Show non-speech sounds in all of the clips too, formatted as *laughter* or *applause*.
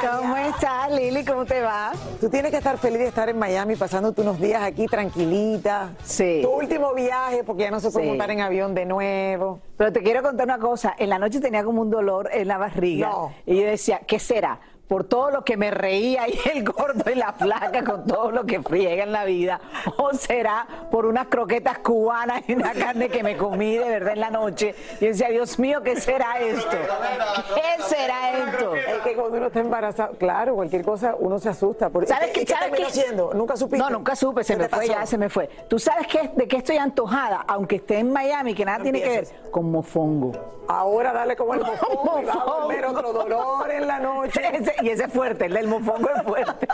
¿Cómo estás, Lili? ¿Cómo te va? Tú tienes que estar feliz de estar en Miami pasándote unos días aquí tranquilita. Sí. Tu último viaje porque ya no se puede Sí. montar en avión de nuevo. Pero te quiero contar una cosa. En la noche tenía como un dolor en la barriga. No. Y yo decía, ¿qué será? Por todo lo que me reía y *laughs* el gordo y la flaca con todo lo que friega en la vida. O será por unas croquetas cubanas y una carne que me comí de verdad en la noche. Y yo decía, Dios mío, ¿qué será esto? ¿Qué será esto? Es que cuando uno está embarazado, claro, cualquier cosa uno se asusta. ¿Sabes ¿Y qué? qué ¿Sabes qué? haciendo? ¿Nunca supiste? No, nunca supe, se ¿Qué me fue, pasó? ya se me fue. ¿Tú sabes qué, de qué estoy antojada? Aunque esté en Miami, que nada No tiene que ver con mofongo. Ahora dale como el *laughs* mofongo y va a otro dolor en la noche. *laughs* Ese- y ese es fuerte, el del mofongo es fuerte.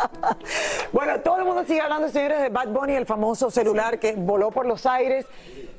Bueno, todo el mundo sigue hablando, señores, de Bad Bunny, el famoso celular que voló por los aires.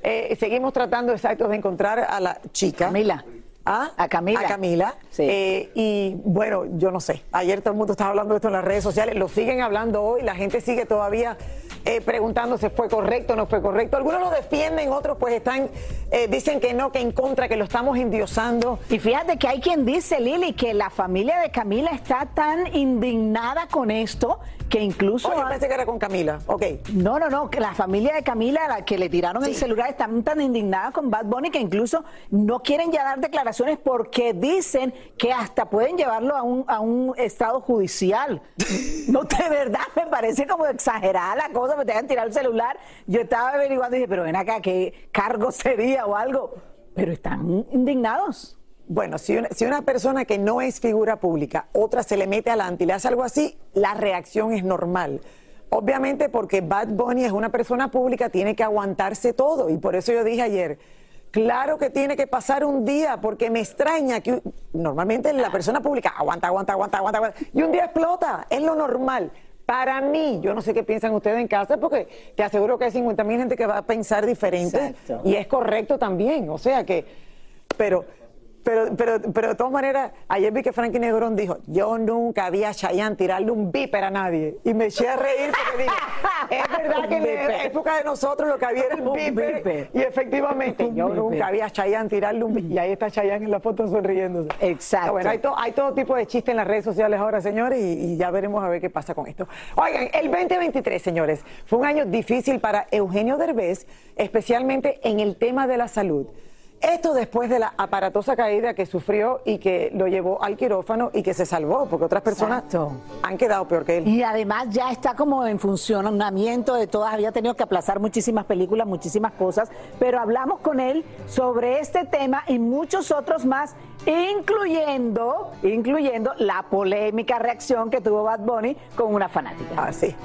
Eh, seguimos tratando, exacto, de encontrar a la chica. Camila. ¿Ah? A Camila. A Camila. Sí. Eh, y bueno, yo no sé. Ayer todo el mundo estaba hablando de esto en las redes sociales. Lo siguen hablando hoy. La gente sigue todavía eh, preguntándose fue correcto o no fue correcto. Algunos lo defienden, otros pues están, eh, dicen que no, que en contra, que lo estamos endiosando. Y fíjate que hay quien dice, Lili, que la familia de Camila está tan indignada con esto que incluso... Han- pensé que era con Camila. Ok. No, no, no, que la familia de Camila, a la que le tiraron el celular, están tan indignadas con Bad Bunny que incluso no quieren ya dar declaraciones porque dicen que hasta pueden llevarlo a un, a un estado judicial. *laughs* No, de verdad, me parece como exagerada la cosa, me te hagan tirar el celular. Yo estaba averiguando y dije, pero ven acá, ¿qué cargo sería o algo? Pero están indignados. Bueno, si una, si una persona que no es figura pública, otra se le mete adelante y le hace algo así, la reacción es normal. Obviamente porque Bad Bunny es una persona pública, tiene que aguantarse todo. Y por eso yo dije ayer, claro que tiene que pasar un día, porque me extraña que normalmente la persona pública aguanta, aguanta, aguanta, aguanta, aguanta, y un día explota, es lo normal. Para mí, yo no sé qué piensan ustedes en casa, porque te aseguro que hay 50 mil gente que va a pensar diferente Exacto. y es correcto también. O sea que, pero, pero, pero, pero de todas maneras, ayer vi que Frankie Negrón dijo, yo nunca vi a Chayanne tirarle un viper a nadie. Y me eché a reír porque dije, *laughs* es verdad que en la época de nosotros lo que había era el Un viper. viper. Y efectivamente, Un yo viper. nunca vi a Chayanne tirarle un viper. Y ahí está Chayanne en la foto sonriéndose. Exacto. Bueno, hay, to- hay todo tipo de chiste en las redes sociales ahora, señores, y, y ya veremos a ver qué pasa con esto. Oigan, el 2023, señores, fue un año difícil para Eugenio Derbez, especialmente en el tema de la salud. Esto después de la aparatosa caída que sufrió y que lo llevó al quirófano y que se salvó, porque otras personas Exacto. han quedado peor que él. Y además ya está como en funcionamiento de todas, había tenido que aplazar muchísimas películas, muchísimas cosas, pero hablamos con él sobre este tema y muchos otros más, incluyendo, incluyendo la polémica reacción que tuvo Bad Bunny con una fanática. Así.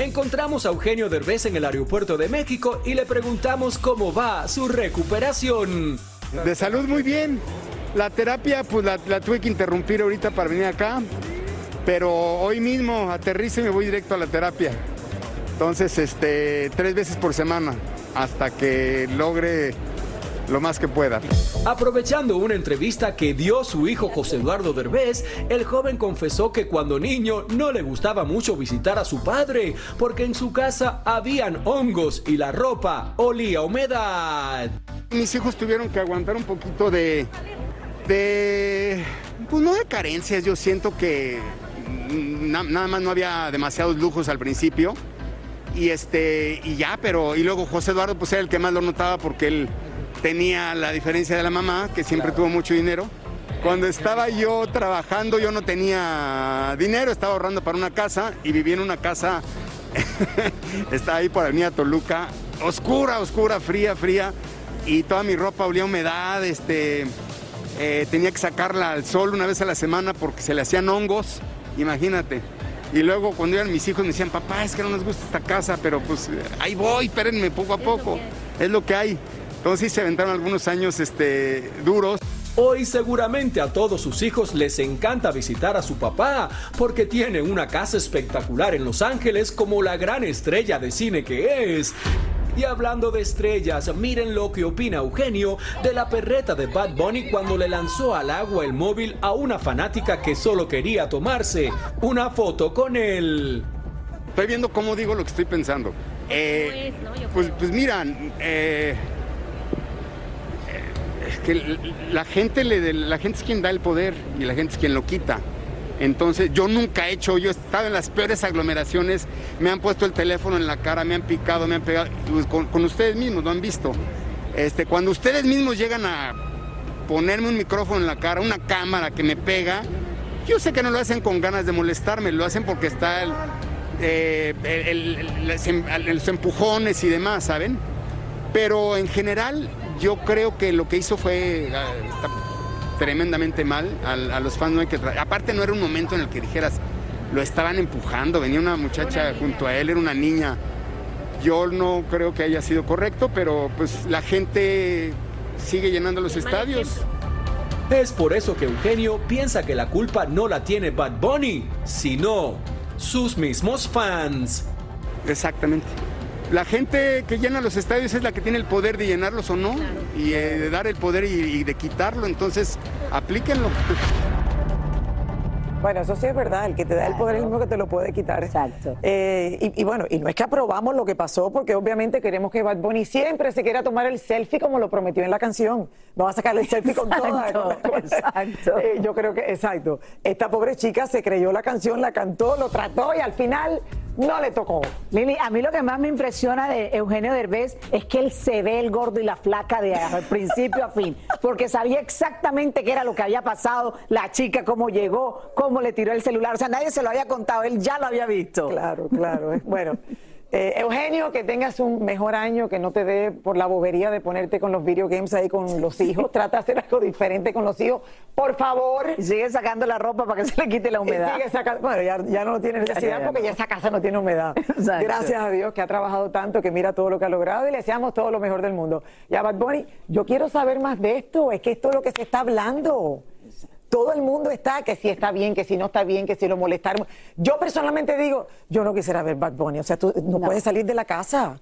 Encontramos a Eugenio Derbez en el aeropuerto de México y le preguntamos cómo va su recuperación. De salud muy bien. La terapia, pues la, tuve que interrumpir ahorita para venir acá, pero hoy mismo aterrizo y me voy directo a la terapia. Entonces, este, tres veces por semana, hasta que logre lo más que pueda. Aprovechando una entrevista que dio su hijo José Eduardo Derbez, el joven confesó que cuando niño no le gustaba mucho visitar a su padre, porque en su casa habían hongos y la ropa olía a humedad. Mis hijos tuvieron que aguantar un poquito de, de, pues no de carencias, yo siento que na- nada más no había demasiados lujos al principio. Y este, y ya, pero, y luego José Eduardo pues era el que más lo notaba porque él tenía la diferencia de la mamá, que siempre tuvo mucho dinero. Cuando estaba yo trabajando yo no tenía dinero, estaba ahorrando para una casa y vivía en una casa, *laughs* estaba ahí por Avenida Toluca, oscura, oscura, fría, fría, y toda mi ropa olía a humedad, este, eh, tenía que sacarla al sol una vez a la semana porque se le hacían hongos, imagínate. Y luego cuando iban mis hijos me decían, papá, es que no nos gusta esta casa, pero pues ahí voy, espérenme poco a poco, es lo que hay. Entonces sí se aventaron algunos años este, duros. Hoy seguramente a todos sus hijos les encanta visitar a su papá porque tiene una casa espectacular en Los Ángeles como la gran estrella de cine que es. Y hablando de estrellas, miren lo que opina Eugenio de la perreta de Bad Bunny cuando le lanzó al agua el móvil a una fanática que solo quería tomarse una foto con él. Estoy viendo cómo digo lo que estoy pensando. Eh, pues, pues mira, eh, eh, que la gente, le, la gente es quien da el poder y la gente es quien lo quita. Entonces yo nunca he hecho, yo he estado en las peores aglomeraciones, me han puesto el teléfono en la cara, me han picado, me han pegado, pues con, con ustedes mismos, lo han visto. Este, cuando ustedes mismos llegan a ponerme un micrófono en la cara, una cámara que me pega, yo sé que no lo hacen con ganas de molestarme, lo hacen porque está el, eh, el- el- los empujones y demás, ¿saben? Pero en general yo creo que lo que hizo fue ah, está tremendamente mal. A, a los fans no hay que... Aparte no era un momento en el que dijeras, lo estaban empujando, venía una muchacha junto a él, era una niña. Yo no creo que haya sido correcto, pero pues la gente sigue llenando los estadios. Es por eso que Eugenio piensa que la culpa no la tiene Bad Bunny, sino sus mismos fans. Exactamente. La gente que llena los estadios es la que tiene el poder de llenarlos o no, y eh, de dar el poder y, y de quitarlo, entonces aplíquenlo. Bueno, eso sí es verdad, el que te da el poder es el mismo que te lo puede quitar. Exacto. Eh, y, y bueno, y no es que aprobamos lo que pasó, porque obviamente queremos que Bad Bunny siempre se quiera tomar el selfie como lo prometió en la canción. Vamos a sacarle el selfie con todas. Exacto, *laughs* exacto. Eh, yo creo que, exacto. Esta pobre chica se creyó la canción, la cantó, lo trató y al final no le tocó. Lili, a mí lo que más me impresiona de Eugenio Derbez es que él se ve el gordo y la flaca de al principio a fin, porque sabía exactamente qué era lo que había pasado, la chica, cómo llegó, cómo le tiró el celular, o sea, nadie se lo había contado, él ya lo había visto. Claro, claro. *laughs* Bueno, eh, Eugenio, que tengas un mejor año, que no te dé por la bobería de ponerte con los video games ahí con los hijos. Trata de hacer algo diferente con los hijos, por favor. Y sigue sacando la ropa para que se le quite la humedad. Y sigue sacando- bueno, ya, ya no tiene Ya, necesidad ya, ya porque ya esa casa no tiene humedad. Exacto. Gracias a Dios que ha trabajado tanto, que mira todo lo que ha logrado y le deseamos todo lo mejor del mundo. Y a Bad Bunny, yo quiero saber más de esto, es que esto es lo que se está hablando. Todo el mundo está, que si está bien, que si no está bien, que si lo molestaron. Yo personalmente digo, yo no quisiera ver Bad Bunny, o sea, tú no, puedes salir de la casa.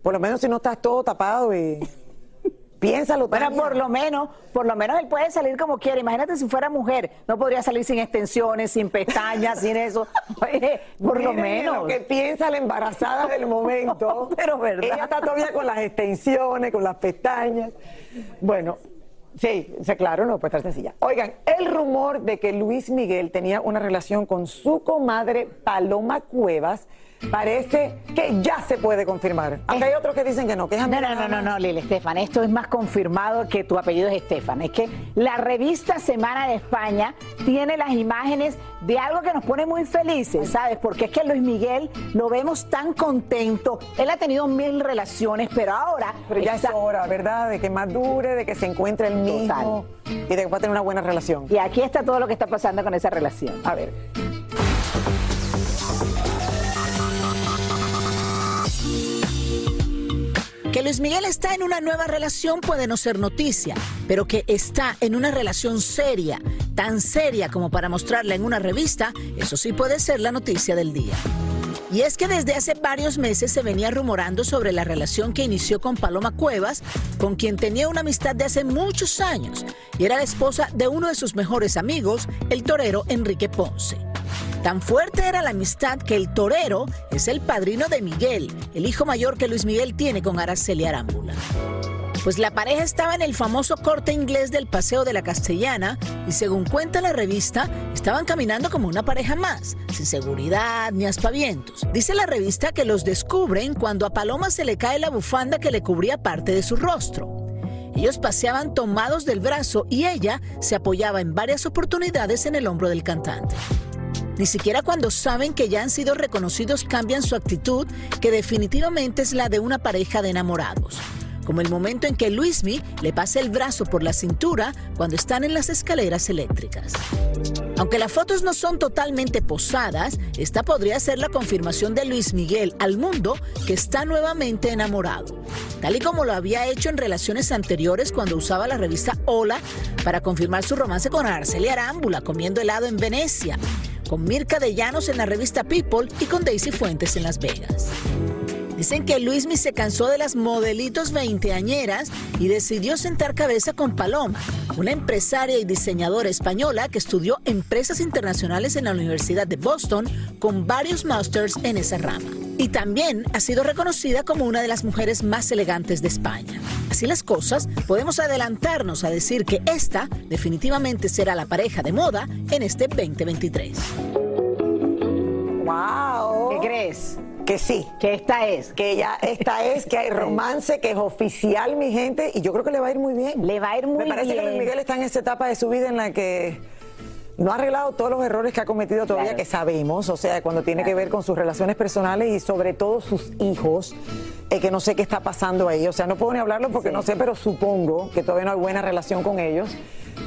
Por lo menos si no estás todo tapado y... *laughs* Piénsalo, Tania. por lo menos, por lo menos él puede salir como quiera. Imagínate si fuera mujer, no podría salir sin extensiones, sin pestañas, sin eso. *laughs* Oye, por lo menos. Lo que piensa la embarazada del momento. *laughs* Pero verdad. Ella está todavía con las extensiones, con las pestañas. Bueno, sí, claro, no puede estar sencilla. Oigan, el rumor de que Luis Miguel tenía una relación con su comadre Paloma Cuevas parece que ya se puede confirmar. Aunque hay otros que dicen que no, que es No, no, no, no, no. Lili, Estefan, esto es más confirmado que tu apellido es Estefan. Es que la revista Semana de España tiene las imágenes de algo que nos pone muy felices, ¿sabes? Porque es que Luis Miguel lo vemos tan contento. Él ha tenido mil relaciones, pero ahora. Pero ya está- es hora, ¿verdad? De que madure, de que se encuentre el mismo y de que va a tener una buena relación. Y aquí está todo lo que está pasando con esa relación. A ver. Luis Miguel está en una nueva relación puede no ser noticia, pero que está en una relación seria, tan seria como para mostrarla en una revista, eso sí puede ser la noticia del día. Y es que desde hace varios meses se venía rumorando sobre la relación que inició con Paloma Cuevas, con quien tenía una amistad de hace muchos años, y era la esposa de uno de sus mejores amigos, el torero Enrique Ponce. Tan fuerte era la amistad que el torero es el padrino de Miguel, el hijo mayor que Luis Miguel tiene con Araceli Arámbula. Pues la pareja estaba en el famoso corte inglés del Paseo de la Castellana y según cuenta la revista, estaban caminando como una pareja más, sin seguridad ni aspavientos. Dice la revista que los descubren cuando a Paloma se le cae la bufanda que le cubría parte de su rostro. Ellos paseaban tomados del brazo y ella se apoyaba en varias oportunidades en el hombro del cantante. Ni siquiera cuando saben que ya han sido reconocidos cambian su actitud, que definitivamente es la de una pareja de enamorados. Como el momento en que Luismi le pasa el brazo por la cintura cuando están en las escaleras eléctricas. Aunque las fotos no son totalmente posadas, esta podría ser la confirmación de Luis Miguel al mundo que está nuevamente enamorado, tal y como lo había hecho en relaciones anteriores cuando usaba la revista Hola para confirmar su romance con Arcelia Arámbula comiendo helado en Venecia con Mirka de Llanos en la revista People y con Daisy Fuentes en Las Vegas. Dicen que Luismi se cansó de las modelitos veinteañeras y decidió sentar cabeza con Paloma, una empresaria y diseñadora española que estudió empresas internacionales en la Universidad de Boston con varios masters en esa rama. Y también ha sido reconocida como una de las mujeres más elegantes de España. Así las cosas, podemos adelantarnos a decir que esta definitivamente será la pareja de moda en este 2023. ¡Wow! ¿Qué crees? Que sí. Que esta es. Que ya esta es, que hay *laughs* romance, que es oficial, mi gente, y yo creo que le va a ir muy bien. Le va a ir muy Me parece bien. que Luis Miguel está en esa etapa de su vida en la que no ha arreglado todos los errores que ha cometido todavía, Claro. que sabemos, o sea, cuando tiene que ver con sus relaciones personales y sobre todo sus hijos, eh, que no sé qué está pasando ahí. O sea, no puedo ni hablarlo porque no sé, pero supongo que todavía no hay buena relación con ellos.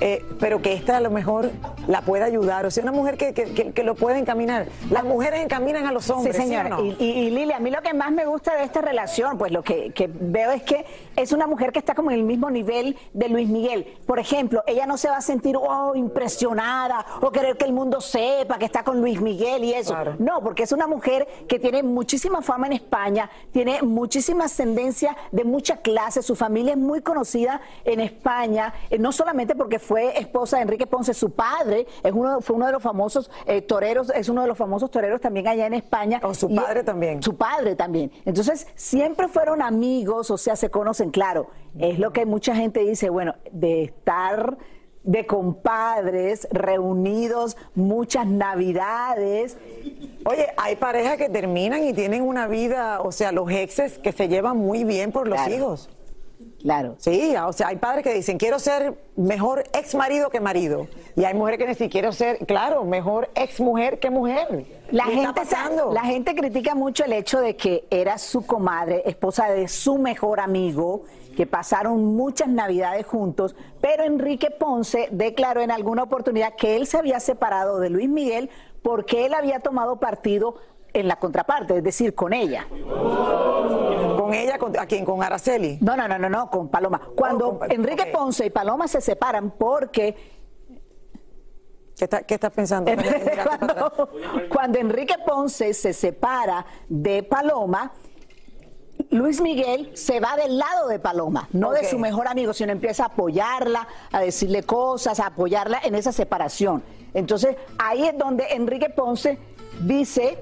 Eh, pero que esta a lo mejor la pueda ayudar, o sea, una mujer que, que- que- que lo puede encaminar. Las mujeres encaminan a los hombres. Sí, ¿sí o señora. no? Y, y, y, Lili, a mí lo que más me gusta de esta relación, pues lo que veo es que es una mujer que está como en el mismo nivel de Luis Miguel. Por ejemplo, ella no se va a sentir oh, impresionada o querer que el mundo sepa que está con Luis Miguel y eso. Claro. No, porque es una mujer que tiene muchísima fama en España, tiene muchísima ascendencia de mucha clase, su familia es muy conocida en España, eh, no solamente porque fue esposa de Enrique Ponce, su padre es uno, fue uno de los famosos eh, toreros, es uno de los famosos toreros también allá en España. O su Y- padre también. Su padre también. Entonces, siempre fueron amigos, o sea, se conocen, claro. Es lo que mucha gente dice, bueno, de estar de compadres reunidos muchas navidades. Oye, hay parejas que terminan y tienen una vida, o sea, los exes que se llevan muy bien por los Claro. hijos. Claro. Sí, o sea, hay padres que dicen, quiero ser mejor ex marido que marido. Y hay mujeres que dicen, quiero ser, claro, mejor ex mujer que mujer. La ¿Qué está gente, la gente critica mucho el hecho de que era su comadre, esposa de su mejor amigo, que pasaron muchas navidades juntos, pero Enrique Ponce declaró en alguna oportunidad que él se había separado de Luis Miguel porque él había tomado partido en la contraparte, es decir, con ella. Con ella, con, ¿a quién? Con Araceli. No, no, no, no, no, con Paloma. Cuando Oh, con- Enrique. Ponce y Paloma se separan porque ¿Qué, está- qué estás pensando? *laughs* Cuando, cuando Enrique Ponce se separa de Paloma, Luis Miguel se va del lado de Paloma, no de su mejor amigo, sino empieza a apoyarla, a decirle cosas, a apoyarla en esa separación. Entonces, ahí es donde Enrique Ponce dice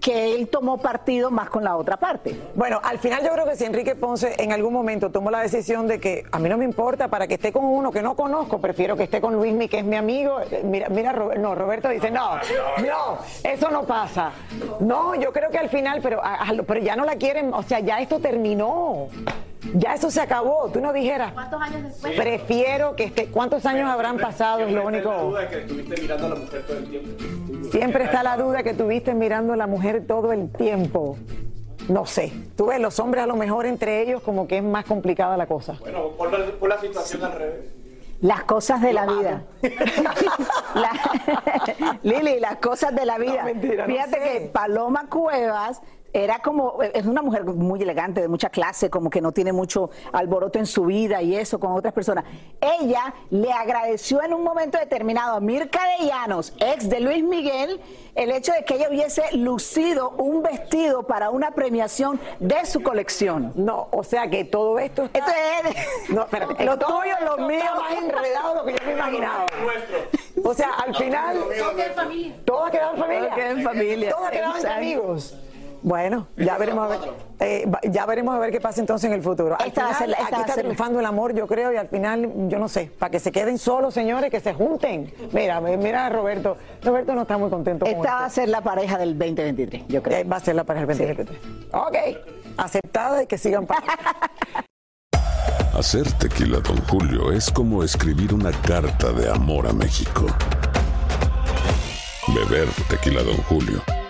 que él tomó partido más con la otra parte. Bueno, al final yo creo que si Enrique Ponce en algún momento tomó la decisión de que a mí no me importa, para que esté con uno que no conozco, prefiero que esté con Luismi, que es mi amigo. Eh, Mira, mira, no, Roberto dice, no, no, eso no pasa. No, yo creo que al final, pero, pero ya no la quieren, o sea, ya esto terminó. Ya eso se acabó. Tú no dijeras. ¿Cuántos años después? Prefiero que esté. ¿Cuántos años habrán pasado? Es lo único. que estuviste mirando a la mujer todo el tiempo. Siempre está la duda que tuviste mirando a la mujer todo el tiempo. No sé. Tú ves, los hombres a lo mejor entre ellos como que es más complicada la cosa. Bueno, pon la, la situación al revés. Las cosas de la vida. *laughs* La- *laughs* Lili, las cosas de la vida. No, mentira, no Fíjate sé. que Paloma Cuevas era como, es una mujer muy elegante, de mucha clase, como que no tiene mucho alboroto en su vida y eso con otras personas. Ella le agradeció en un momento determinado a Mirka de Llanos, ex de Luis Miguel, el hecho de que ella hubiese lucido un vestido para una premiación de su colección. No, o sea que todo esto está... Esto es... No, espérate, *laughs* lo tuyo, lo mío. está más enredado de lo que yo me imaginaba. O sea, al final... Todo queda en familia. Todo ha quedado en familia. Todo queda en familia, Todo entre exacto. amigos. Bueno, ya veremos a ver, eh, ya veremos a ver qué pasa entonces en el futuro. Al final, aquí está triunfando el amor, yo creo, y al final, yo no sé, para que se queden solos, señores, que se junten. Mira, mira a Roberto. Roberto no está muy contento con Esta va a ser la pareja del 2023, yo creo. Eh, Va a ser la pareja el 2023. Ok, aceptada y que sigan para *laughs* Hacer tequila, Don Julio, es como escribir una carta de amor a México. Beber tequila, Don Julio,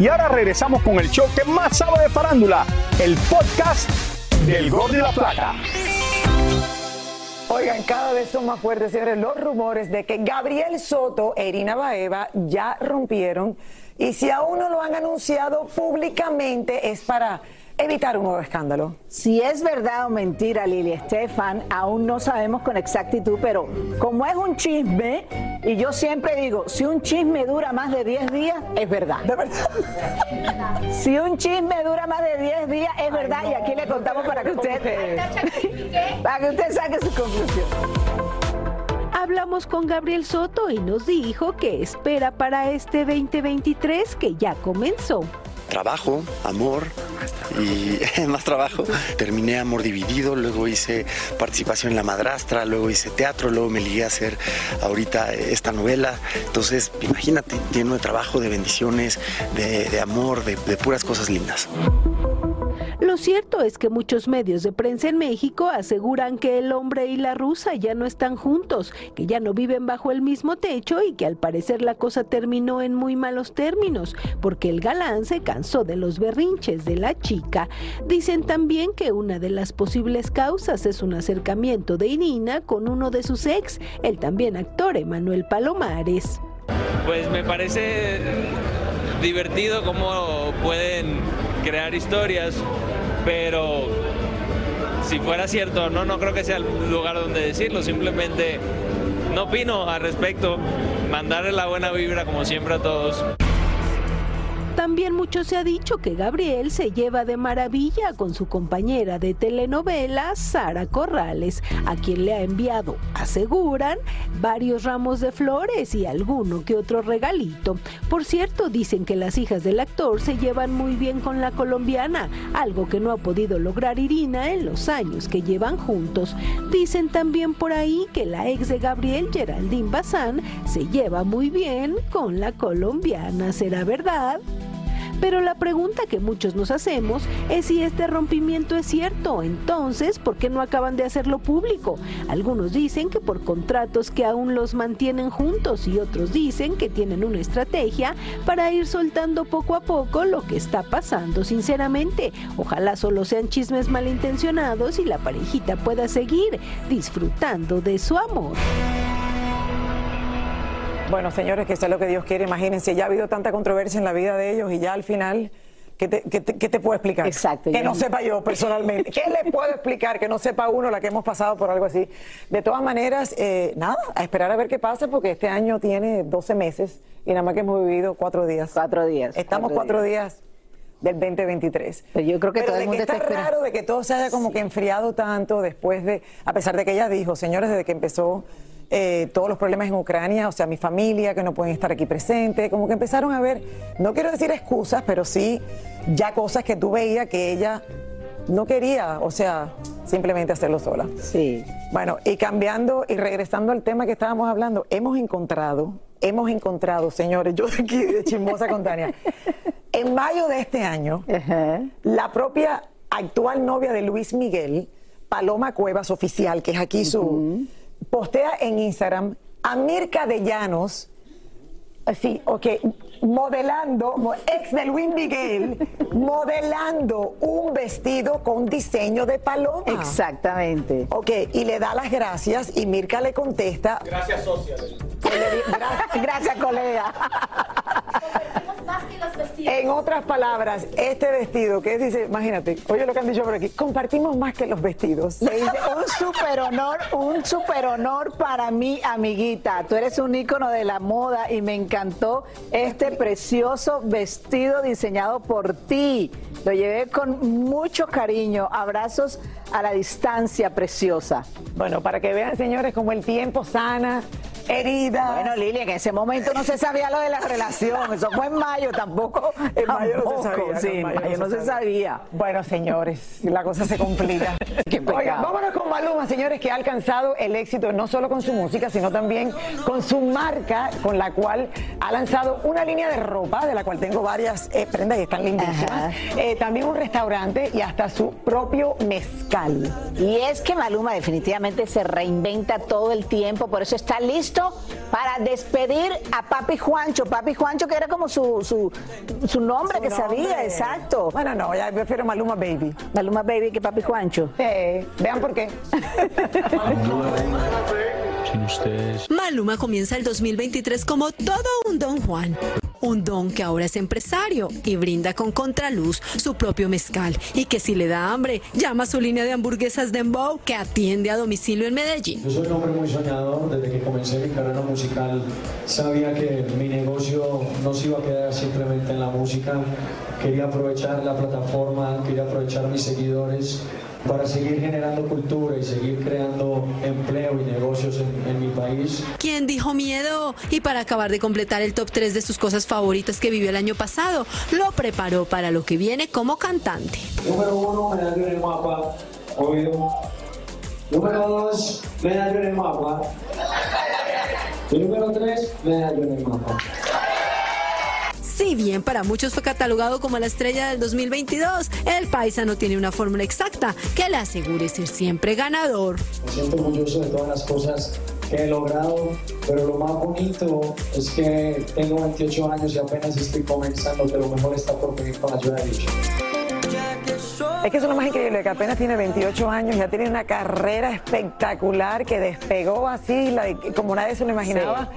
Y ahora regresamos con el show que más sabe de farándula, el podcast del Gol de la Plata. Oigan, cada vez son más fuertes, los rumores de que Gabriel Soto e Irina Baeva ya rompieron. Y si aún no lo han anunciado públicamente, es para evitar un nuevo escándalo. Si es verdad o mentira, Lili Estefan, aún no sabemos con exactitud, pero como es un chisme, y yo siempre digo, si un chisme dura más de 10 días, es verdad. De verdad. Si un chisme dura más de 10 días, es verdad, y aquí le contamos para que usted, *laughs* para que usted saque su conclusión. Hablamos con Gabriel Soto y nos dijo que espera para este 2023 que ya comenzó. Trabajo, amor y *laughs* más trabajo. Terminé Amor Dividido, luego hice participación en La Madrastra, luego hice teatro, luego me ligué a hacer ahorita esta novela. Entonces, imagínate, lleno de trabajo, de bendiciones, de, amor, de puras cosas lindas. Cierto es que muchos medios de prensa en México aseguran que el hombre y la rusa ya no están juntos, que ya no viven bajo el mismo techo y que al parecer la cosa terminó en muy malos términos, porque el galán se cansó de los berrinches de la chica. Dicen también que una de las posibles causas es un acercamiento de Irina con uno de sus ex, el también actor Emanuel Palomares. Pues me parece divertido cómo pueden crear historias, pero si fuera cierto, no, no creo que sea el lugar donde decirlo, simplemente no opino al respecto, mandarle la buena vibra como siempre a todos. También mucho se ha dicho que Gabriel se lleva de maravilla con su compañera de telenovela, Sara Corrales, a quien le ha enviado, aseguran, varios ramos de flores y alguno que otro regalito. Por cierto, dicen que las hijas del actor se llevan muy bien con la colombiana, algo que no ha podido lograr Irina en los años que llevan juntos. Dicen también por ahí que la ex de Gabriel, Geraldine Bazán, se lleva muy bien con la colombiana. ¿Será verdad? Pero la pregunta que muchos nos hacemos es si este rompimiento es cierto. Entonces, ¿por qué no acaban de hacerlo público? Algunos dicen que por contratos que aún los mantienen juntos y otros dicen que tienen una estrategia para ir soltando poco a poco lo que está pasando. Sinceramente, ojalá solo sean chismes malintencionados y la parejita pueda seguir disfrutando de su amor. Bueno, señores, que sea lo que Dios quiere. Imagínense, ya ha habido tanta controversia en la vida de ellos y ya al final ¿Qué te, qué te- qué te puedo explicar? Exacto, Que no sepa yo personalmente. *laughs* ¿Qué le puedo explicar que no sepa uno la que hemos pasado por algo así? De todas maneras, eh, nada, a esperar a ver qué pasa porque este año tiene 12 meses y nada más que hemos vivido cuatro días. Cuatro días. Estamos cuatro días del 2023. Pero yo creo que Pero todo de el mundo que está está raro de que todo se haya como que enfriado tanto después de, a pesar de que ella dijo, señores, desde que empezó eh, todos los problemas en Ucrania, o sea, mi familia que no pueden estar aquí presentes, como que empezaron a ver, no quiero decir excusas, pero sí ya cosas que tú veías que ella no quería, o sea, simplemente hacerlo sola. Sí. Bueno, y cambiando y regresando al tema que estábamos hablando, hemos encontrado, hemos encontrado, señores, yo de aquí de Chismosa con Tania, *laughs* en mayo de este año, la propia actual novia de Luis Miguel, Paloma Cuevas Oficial, que es aquí su, postea en Instagram a Mirka de Llanos, Sí, ok. Modelando, mo- ex de Luis Miguel, *laughs* modelando un vestido con diseño de paloma. Exactamente. Ok, y le da las gracias y Mirka le contesta. Gracias, socia. Gracias, colega. *laughs* En otras palabras, este vestido, que dice, imagínate, oye lo que han dicho por aquí, compartimos más que los vestidos. Dice, un super honor, un super honor para mí, amiguita. Tú eres un ícono de la moda y me encantó este precioso vestido diseñado por ti. Lo llevé con mucho cariño. Abrazos a la distancia, preciosa. Bueno, para que vean, señores, como el tiempo sana heridas. Bueno, Lili, en ese momento no se sabía lo de la relación. Eso fue en mayo, tampoco. En mayo no se sabía. Sí, en mayo no se sabía. Bueno, señores, la cosa se complica. *laughs* Oigan, vámonos con Maluma, señores, que ha alcanzado el éxito no solo con su música, sino también con su marca, con la cual ha lanzado una línea de ropa, de la cual tengo varias eh, prendas y están lindísimas. Eh, también un restaurante y hasta su propio mezcal. Y es que Maluma definitivamente se reinventa todo el tiempo, por eso está listo para despedir a Papi Juancho. Papi Juancho, que era como su, su, su nombre Su que sabía, exacto. Bueno, no, ya prefiero Maluma Baby. Maluma Baby que Papi Juancho. Sí, vean por qué. *laughs* Sin ustedes. Maluma comienza el 2023 como todo un Don Juan. Un don que ahora es empresario y brinda con contraluz su propio mezcal. Y que si le da hambre llama a su línea de hamburguesas Dembow que atiende a domicilio en Medellín. Yo soy un hombre muy soñador, desde que comencé mi carrera musical sabía que mi negocio no se iba a quedar simplemente en la música, quería aprovechar la plataforma, quería aprovechar mis seguidores para seguir generando cultura y seguir creando empleo y negocios en, en mi país. ¿Quién dijo miedo? Y para acabar de completar el top 3 de sus cosas favoritas que vivió el año pasado, lo preparó para lo que viene como cantante. Número uno, medallo en el mapa, obvio. Número dos, medallo en el mapa. Y número tres, medallo en el mapa. Si bien para muchos fue catalogado como la estrella del 2022, el paisa no tiene una fórmula exacta que le asegure ser siempre ganador. Me siento orgulloso de todas las cosas que he logrado, pero lo más bonito es que tengo 28 años y apenas estoy comenzando, que lo mejor está por venir con ayuda de Dios. Es que eso es lo más increíble, que apenas tiene 28 años, ya tiene una carrera espectacular que despegó así, la- como nadie se lo imaginaba.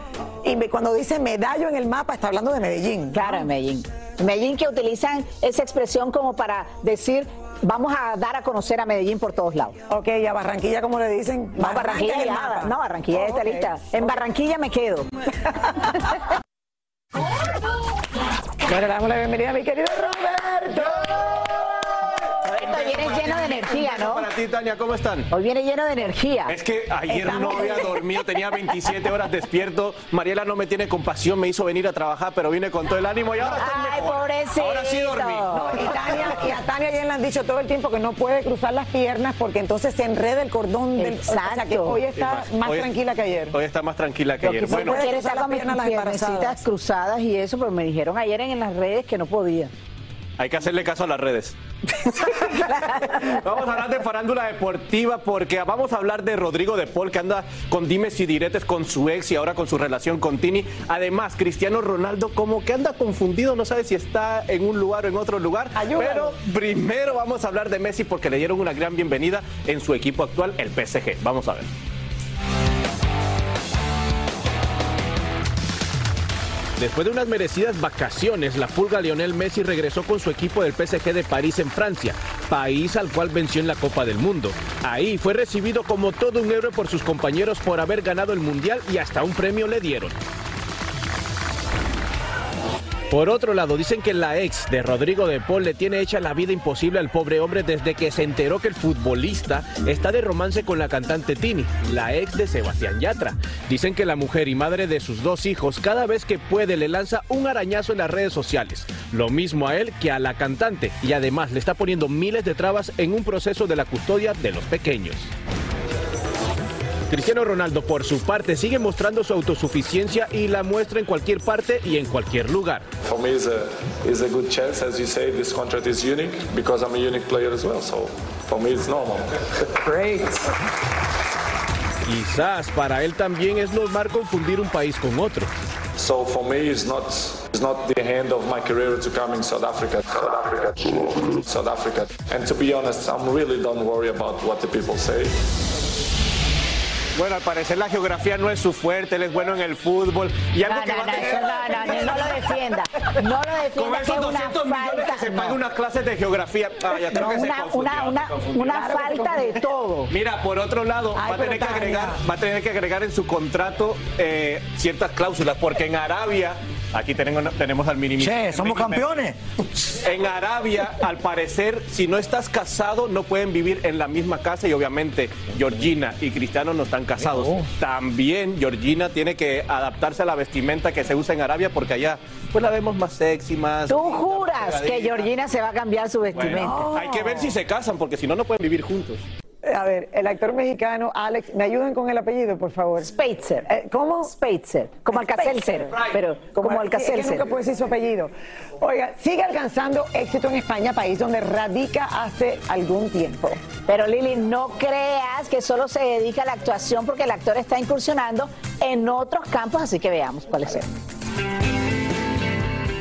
Y me- cuando dice medallo en el mapa, está hablando de Medellín. Claro, Medellín. Medellín que utilizan esa expresión como para decir, vamos a dar a conocer a Medellín por todos lados. Ok, y a Barranquilla, como le dicen? No, Barranquilla Barranca en el ya, mapa. no, Barranquilla ya está lista. En Barranquilla me quedo. *laughs* Bueno, le damos la bienvenida a mi querido Roberto. De energía, ¿no? Para ti, Tania, ¿cómo están? Hoy viene lleno de energía. Es que ayer Estamos- no había dormido, tenía 27 horas despierto. Mariela no me tiene compasión, me hizo venir a trabajar, pero vine con todo el ánimo y ahora estoy Ay, mejor. pobrecito. Ahora sí dormí. No, y, Tania, y a Tania ya le han dicho todo el tiempo que no puede cruzar las piernas porque entonces se enreda el cordón del... O sea que Exacto. hoy está más hoy- tranquila que ayer. Hoy está más tranquila que ayer. Bueno, puede cruzar estar las piernas las embarazadas. cruzadas y eso, pero me dijeron ayer en las redes que no podía. Hay que hacerle caso a las redes. *laughs* Vamos a hablar de farándula deportiva porque vamos a hablar de Rodrigo de Paul que anda con dimes y diretes con su ex y ahora con su relación con Tini. Además, Cristiano Ronaldo como que anda confundido, no sabe si está en un lugar o en otro lugar. Ayúdalo. Pero primero vamos a hablar de Messi porque le dieron una gran bienvenida en su equipo actual, el PSG. Vamos a ver. Después de unas merecidas vacaciones, la pulga Lionel Messi regresó con su equipo del PSG de París en Francia, país al cual venció en la Copa del Mundo. Ahí fue recibido como todo un héroe por sus compañeros por haber ganado el Mundial y hasta un premio le dieron. Por otro lado, dicen que la ex de Rodrigo de Paul le tiene hecha la vida imposible al pobre hombre desde que se enteró que el futbolista está de romance con la cantante Tini, la ex de Sebastián Yatra. Dicen que la mujer y madre de sus dos hijos cada vez que puede le lanza un arañazo en las redes sociales. Lo mismo a él que a la cantante y además le está poniendo miles de trabas en un proceso de la custodia de los pequeños. Cristiano Ronaldo, por su parte, sigue mostrando su autosuficiencia y la muestra en cualquier parte y en cualquier lugar. For me, it's a, it's a good chance. As you say, this contract is unique because I'm a unique player as well. So for me, it's normal. *laughs* Great. Quizás para él también es normal confundir un país con otro. So for me, it's not, it's not the end of my career to come in South Africa. South Africa. South Africa. And to be honest, I'm really don't worry about what the people say. Bueno, al parecer la geografía no es su fuerte, él es bueno en el fútbol. Y algo No, que no, va a no, tener- eso no, no, no, no lo defienda. No lo Con defienda, que esos es una 200 millones falta. que se no. pagan unas clases de geografía. Ah, ya creo que se una, confundió, una, una, se confundió. una falta de todo. Mira, por otro lado, Ay, va, a tener que agregar, va a tener que agregar en su contrato eh, ciertas cláusulas, porque en Arabia, aquí tenemos, tenemos al mini Che, somos campeones. En Arabia, al parecer, si no estás casado, no pueden vivir en la misma casa y obviamente Georgina y Cristiano no están casados. También Georgina tiene que adaptarse a la vestimenta que se usa en Arabia porque allá pues la vemos más sexy, más... Tú linda, juras que. Georgina se va a cambiar su vestimenta. Bueno, hay que ver si se casan porque si no, no pueden vivir juntos. A ver, el actor mexicano Alex, ¿me ayudan con el apellido, por favor? Spitzer. Eh, ¿Cómo? Spitzer. Como Alcacelser, pero como Sí, es que nunca puede decir su apellido. Oiga, sigue alcanzando éxito en España, país donde radica hace algún tiempo. Pero Lili, no creas que solo se dedica a la actuación porque el actor está incursionando en otros campos, así que veamos cuáles son.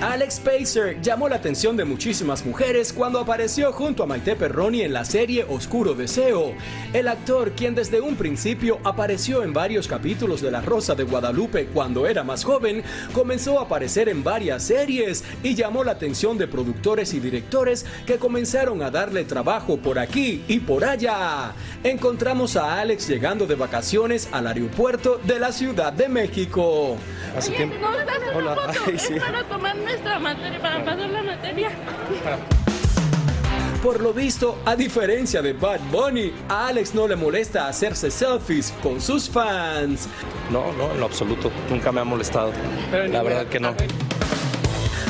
Alex Pacer llamó la atención de muchísimas mujeres cuando apareció junto a Maite Perroni en la serie Oscuro Deseo. El actor, quien desde un principio apareció en varios capítulos de La Rosa de Guadalupe cuando era más joven, comenzó a aparecer en varias series y llamó la atención de productores y directores que comenzaron a darle trabajo por aquí y por allá. Encontramos a Alex llegando de vacaciones al aeropuerto de la Ciudad de México. Hace tiempo. ¿No estás en Hola. una foto? *laughs* Ay, sí. Es para tomar nuestra materia, para pasar la materia. Por lo visto, a diferencia de Bad Bunny, a Alex no le molesta hacerse selfies con sus fans. No, no, en lo absoluto. Nunca me ha molestado. La verdad que no.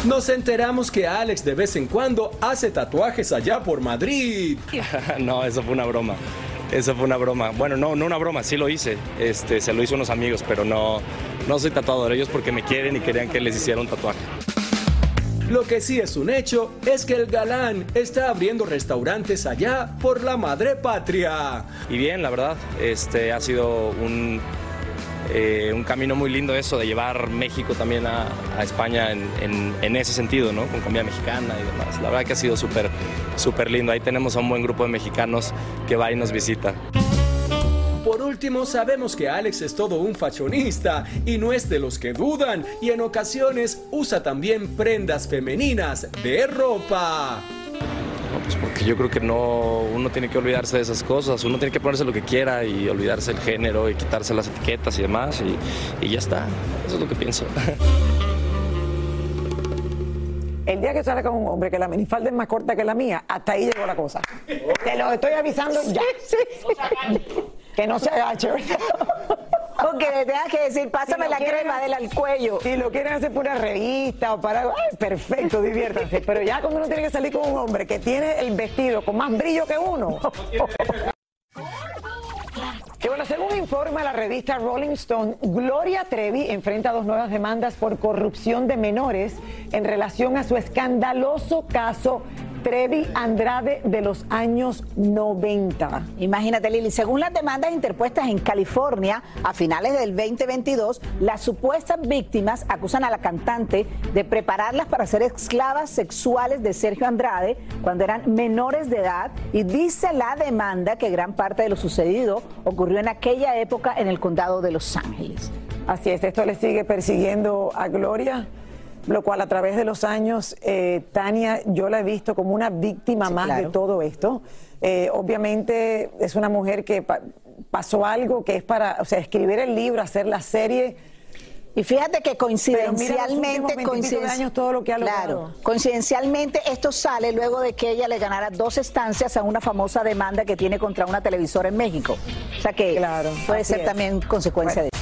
Nos enteramos que Alex de vez en cuando hace tatuajes allá por Madrid. *laughs* no, eso fue una broma. Eso fue una broma. Bueno, no, no una broma, sí lo hice. Este, se lo hizo a unos amigos, pero no, no soy tatuador. Ellos porque me quieren y querían que les hiciera un tatuaje. Lo que sí es un hecho es que el galán está abriendo restaurantes allá por la madre patria. Y bien, la verdad, este ha sido un, eh, un camino muy lindo eso de llevar México también a, España en, en- en ese sentido, ¿no? Con comida mexicana y demás. La verdad que ha sido súper, súper lindo. Ahí tenemos a un buen grupo de mexicanos que va y nos visita. Por último, sabemos que Alex es todo un fashionista y no es de los que dudan y en ocasiones usa también prendas femeninas de ropa. No, pues porque yo creo que no, uno tiene que olvidarse de esas cosas, uno tiene que ponerse lo que quiera y olvidarse el género y quitarse las etiquetas y demás y, y ya está, eso es lo que pienso. *laughs* El día que salga con un hombre que la minifalda es más corta que la mía, hasta ahí llegó la cosa. Te lo estoy avisando ya. *laughs* Que no se agache, ¿verdad? Porque tengas que decir, pásame la quieren crema del al cuello. Si lo quieren hacer por una revista o para algo, ay, perfecto, diviértanse. Pero ya cuando uno tiene que salir con un hombre que tiene el vestido con más brillo que uno. Que bueno, según informa la revista Rolling Stone, Gloria Trevi enfrenta dos nuevas demandas por corrupción de menores en relación a su escandaloso caso Trevi Andrade de los años 90. Imagínate, Lili, según las demandas interpuestas en California a finales del 2022, las supuestas víctimas acusan a la cantante de prepararlas para ser esclavas sexuales de Sergio Andrade cuando eran menores de edad y dice la demanda que gran parte de lo sucedido ocurrió en aquella época en el condado de Los Ángeles. Así es, esto le sigue persiguiendo a Gloria, lo cual a través de los años, eh, Tania, yo la he visto como una víctima más de todo esto. Eh, obviamente es una mujer que pa- pasó algo que es para, o sea, escribir el libro, hacer la serie. Y fíjate que coincidencialmente, coinciden años todo lo que ha claro, coincidencialmente esto sale luego de que ella le ganara dos estancias a una famosa demanda que tiene contra una televisora en México. O sea que puede así ser es. también consecuencia de eso.